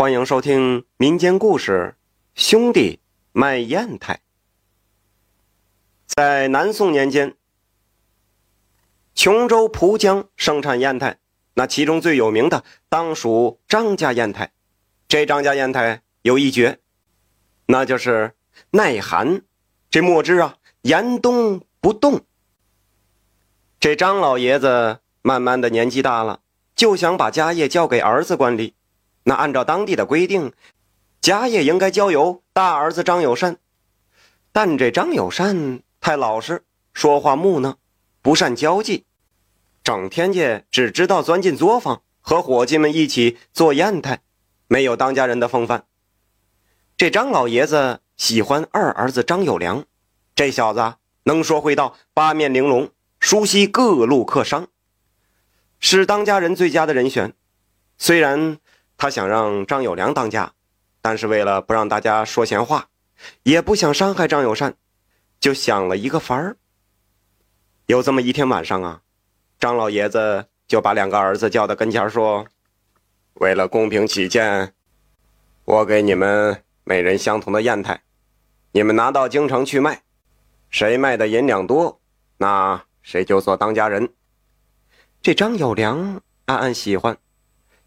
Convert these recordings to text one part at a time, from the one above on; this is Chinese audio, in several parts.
欢迎收听民间故事《兄弟卖砚台》。在南宋年间，琼州蒲江盛产砚台，那其中最有名的当属张家砚台。这张家砚台有一绝，那就是耐寒。这墨汁啊，严冬不冻。这张老爷子慢慢的年纪大了，就想把家业交给儿子管理。那按照当地的规定，家业应该交由大儿子张友善，但这张友善太老实，说话木讷，不善交际，整天间只知道钻进作坊和伙计们一起做砚台，没有当家人的风范。这张老爷子喜欢二儿子张友良，这小子能说会道，八面玲珑，熟悉各路客商，是当家人最佳的人选。虽然。他想让张友良当家，但是为了不让大家说闲话，也不想伤害张友善，就想了一个法儿。有这么一天晚上啊，张老爷子就把两个儿子叫到跟前说：“为了公平起见，我给你们每人相同的砚台，你们拿到京城去卖，谁卖的银两多，那谁就做当家人。”这张友良暗暗喜欢。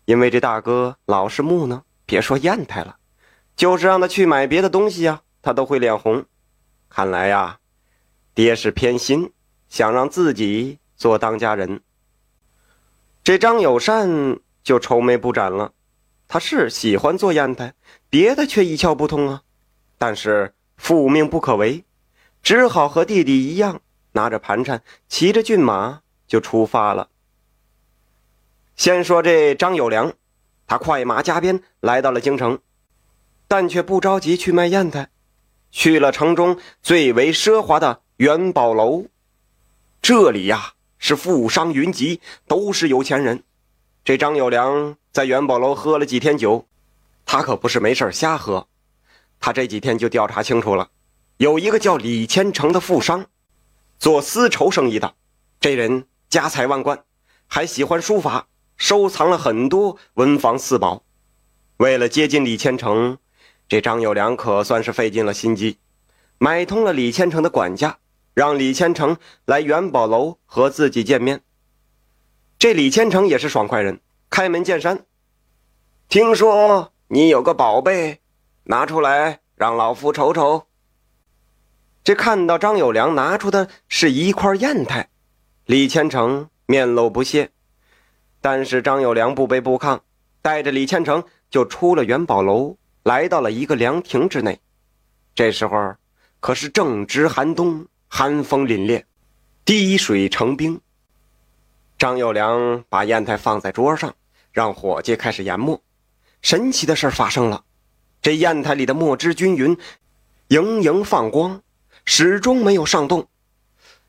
因为这大哥老是木讷，别说砚台了，就是让他去买别的东西呀，他都会脸红。看来呀，爹是偏心，想让自己做当家人。这张友善就愁眉不展了，他是喜欢做砚台，别的却一窍不通啊。但是父命不可违，只好和弟弟一样，拿着盘缠，骑着骏马就出发了。先说这张友良，他快马加鞭来到了京城，但却不着急去卖砚台，去了城中最为奢华的元宝楼。这里呀是富商云集，都是有钱人。这张友良在元宝楼喝了几天酒，他可不是没事瞎喝，他这几天就调查清楚了，有一个叫李千成的富商，做丝绸生意的，这人家财万贯，还喜欢书法。收藏了很多文房四宝，为了接近李千成，这张友良可算是费尽了心机，买通了李千成的管家，让李千成来元宝楼和自己见面。这李千成也是爽快人，开门见山：“听说你有个宝贝，拿出来让老夫瞅瞅。”这看到张友良拿出的是一块砚台，李千成面露不屑。但是张友良不卑不亢，带着李千成就出了元宝楼，来到了一个凉亭之内。这时候可是正值寒冬，寒风凛冽，滴水成冰。张友良把砚台放在桌上，让伙计开始研墨。神奇的事发生了，这砚台里的墨汁均匀，莹莹放光，始终没有上动。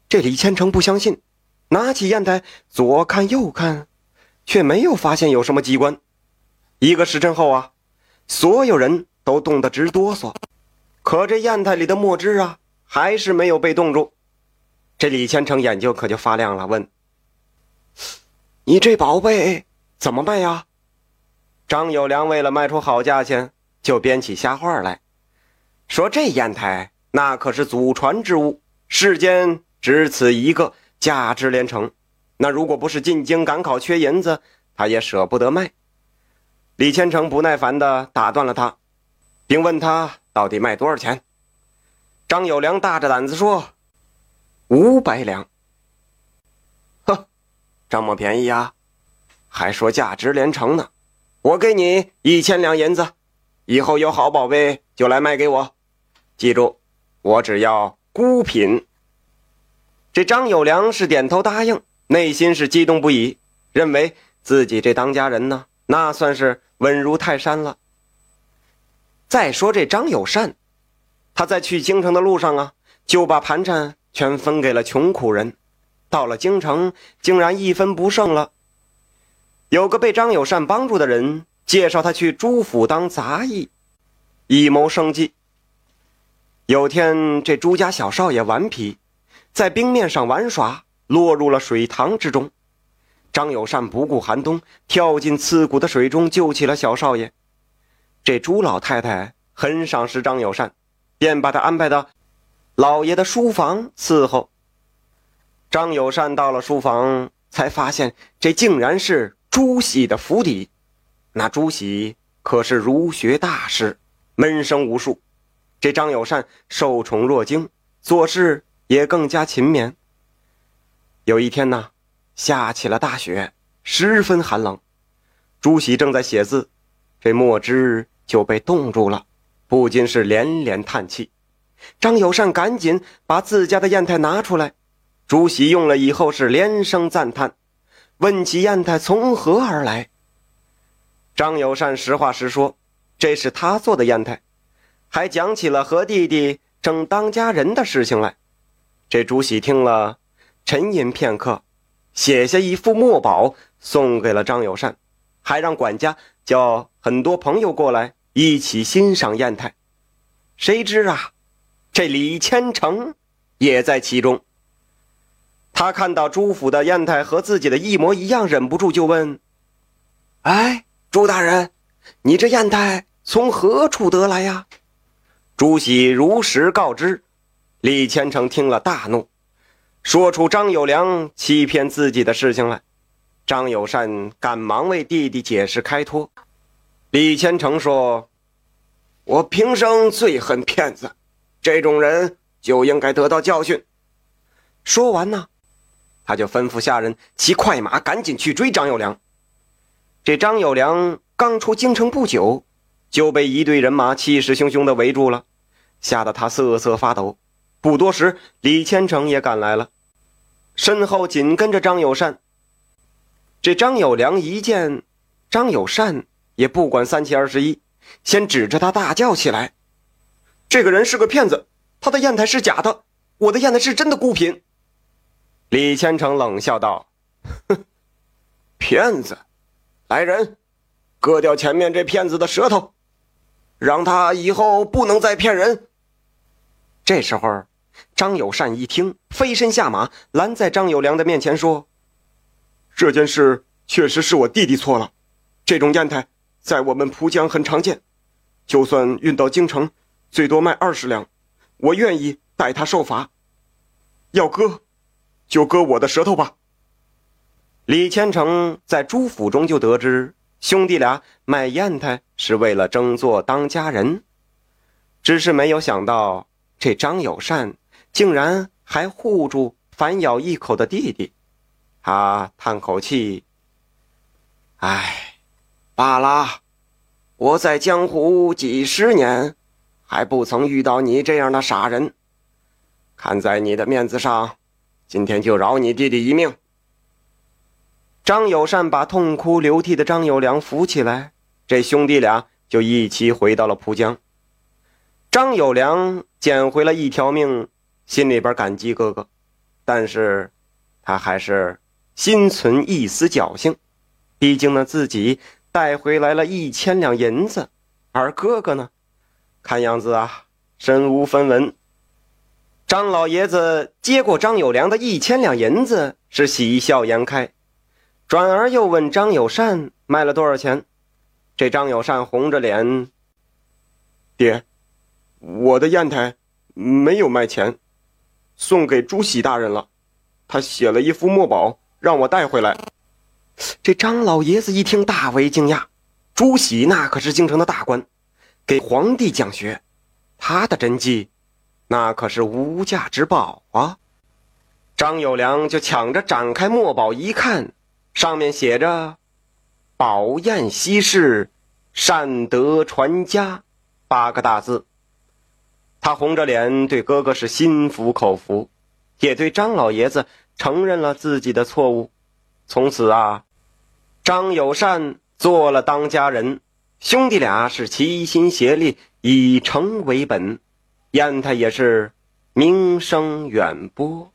这李千成不相信，拿起砚台左看右看。却没有发现有什么机关。一个时辰后啊，所有人都冻得直哆嗦。可这砚台里的墨汁啊，还是没有被冻住。这李千成眼睛可就发亮了，问：“你这宝贝怎么卖呀？”张友良为了卖出好价钱，就编起瞎话来，说：“这砚台那可是祖传之物，世间只此一个，价值连城。”那如果不是进京赶考缺银子，他也舍不得卖。李千成不耐烦地打断了他，并问他到底卖多少钱。张友良大着胆子说：“五百两。”呵，这么便宜呀？还说价值连城呢？我给你一千两银子，以后有好宝贝就来卖给我。记住，我只要孤品。这张友良是点头答应。内心是激动不已，认为自己这当家人呢，那算是稳如泰山了。再说这张友善，他在去京城的路上啊，就把盘缠全分给了穷苦人，到了京城竟然一分不剩了。有个被张友善帮助的人介绍他去朱府当杂役，以谋生计。有天这朱家小少爷顽皮，在冰面上玩耍。落入了水塘之中，张友善不顾寒冬，跳进刺骨的水中救起了小少爷。这朱老太太很赏识张友善，便把他安排到老爷的书房伺候。张友善到了书房，才发现这竟然是朱熹的府邸。那朱熹可是儒学大师，门生无数。这张友善受宠若惊，做事也更加勤勉。有一天呢，下起了大雪，十分寒冷。朱熹正在写字，这墨汁就被冻住了，不禁是连连叹气。张友善赶紧把自家的砚台拿出来。朱熹用了以后是连声赞叹，问起砚台从何而来。张友善实话实说，这是他做的砚台，还讲起了和弟弟争当家人的事情来。这朱熹听了，沉吟片刻，写下一副墨宝送给了张友善，还让管家叫很多朋友过来一起欣赏砚台。谁知啊，这李千成也在其中。他看到朱府的砚台和自己的一模一样，忍不住就问：“哎，朱大人，你这砚台从何处得来呀？”朱喜如实告知。李千成听了大怒，说出张友良欺骗自己的事情来。张友善赶忙为弟弟解释开脱。李千成说：“我平生最恨骗子，这种人就应该得到教训。”说完呢。他就吩咐下人骑快马，赶紧去追张友良。这张友良刚出京城不久，就被一队人马气势汹汹地围住了，吓得他瑟瑟发抖。不多时，李千成也赶来了，身后紧跟着张友善。这张友良一见张友善，也不管三七二十一，先指着他大叫起来：“这个人是个骗子，他的砚台是假的，我的砚台是真的孤品。”李千成冷笑道：“哼，骗子！来人，割掉前面这骗子的舌头，让他以后不能再骗人。”这时候，张友善一听，飞身下马，拦在张友良的面前说：“这件事确实是我弟弟错了。这种砚台在我们蒲江很常见，就算运到京城，最多卖二十两。我愿意代他受罚。要割。”就割我的舌头吧。李千成在朱府中就得知兄弟俩卖砚台是为了争做当家人，只是没有想到这张友善竟然还护住反咬一口的弟弟。他叹口气：“唉，罢了，我在江湖几十年，还不曾遇到你这样的傻人。看在你的面子上。”今天就饶你弟弟一命。张友善把痛哭流涕的张友良扶起来，这兄弟俩就一起回到了蒲江。张友良捡回了一条命，心里边感激哥哥，但是，他还是心存一丝侥幸，毕竟呢自己带回来了一千两银子，而哥哥呢，看样子啊身无分文。张老爷子接过张友良的一千两银子，是喜笑颜开，转而又问张友善卖了多少钱。这张友善红着脸：“爹，我的砚台没有卖钱，送给朱喜大人了。他写了一副墨宝，让我带回来。”这张老爷子一听，大为惊讶。朱喜那可是京城的大官，给皇帝讲学，他的真迹。那可是无价之宝啊！张友良就抢着展开墨宝一看，上面写着“宝砚稀世，善德传家”八个大字。他红着脸对哥哥是心服口服，也对张老爷子承认了自己的错误。从此啊，张友善做了当家人，兄弟俩是齐心协力，以诚为本。砚台也是名声远播。